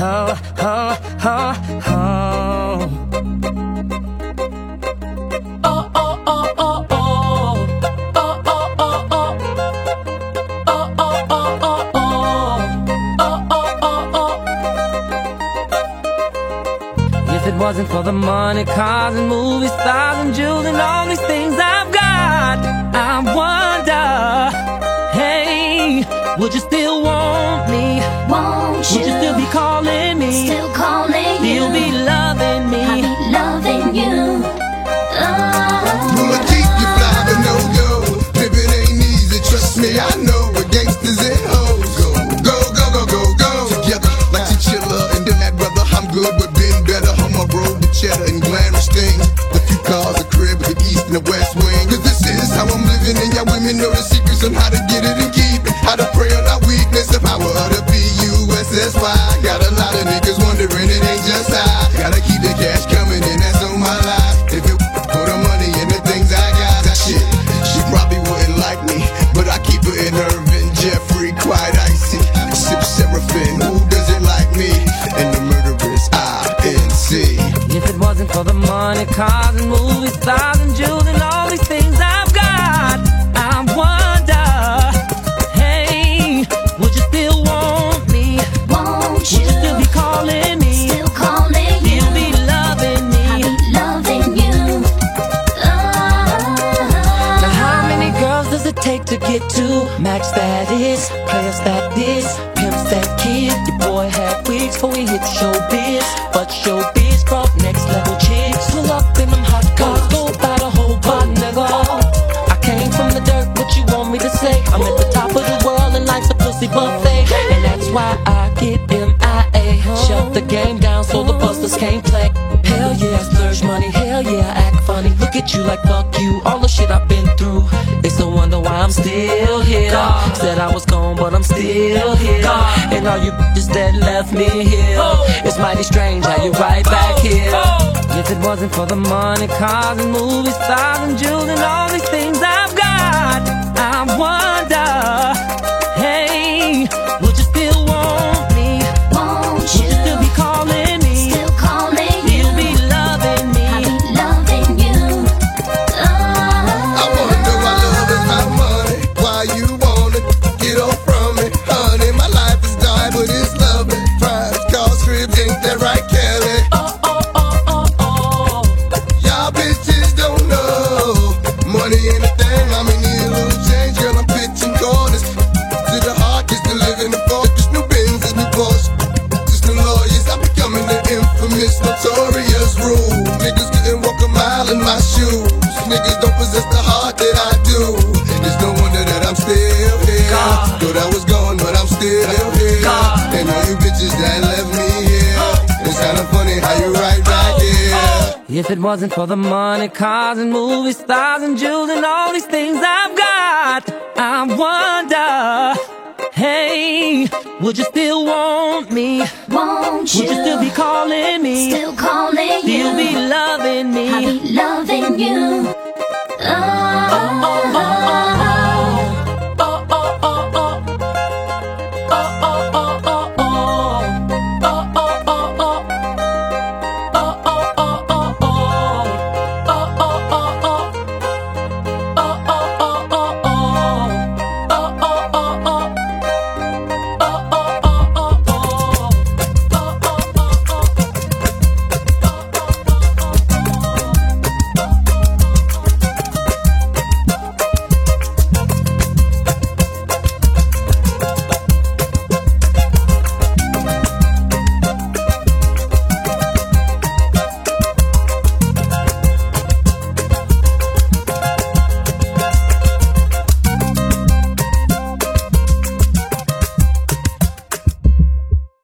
oh, oh, oh, oh. Oh, oh, oh, oh, oh. Oh, oh, oh, oh. Oh, oh, oh, oh, oh. Oh, oh, oh, oh. If it wasn't for the money, cars and movies, stars and jewels and all these things I've got, me, I know. But gangsters and hoes go, go, go, go, go, go. Together like Chinchilla and then that brother, I'm good, but been better. On my road with cheddar and glamorous things. A few cars, a crib, the east and the west wing. Cause this is how I'm living, and y'all women know the secrets on how to get it and keep it. How to prey on our weakness, the power of the B-U-S-S-Y. Money, cars and movies, stars and jewels and all these things I've got, I wonder, hey, would you still want me? Won't Would you you? still be calling me? Still calling you. Still be loving me. I me? be loving you. Oh. Now how uh-huh. many girls does it take to get to max that is, players that is, pimps that kid? Your boy had wigs before he hit showbiz, but showbiz brought next level why I get MIA. Shut the game down so the busters can't play. Hell yeah, splurge money. Hell yeah, act funny. Look at you like fuck you. All the shit I've been through. It's no wonder why I'm still here. Said I was gone, but I'm still here. And all you bitches that left me here. Oh. It's mighty strange how you right back oh. here. Oh. If it wasn't for the money, cars and movies, stars and jewels God. And all you bitches that left me here. It's kinda funny how you right back here. If it wasn't for the money, cars and movies, stars and jewels and all these things I've got, I wonder, hey, would you still want me? Won't you? Would you still be calling me? Still calling you. Still be loving me? I me? be loving you.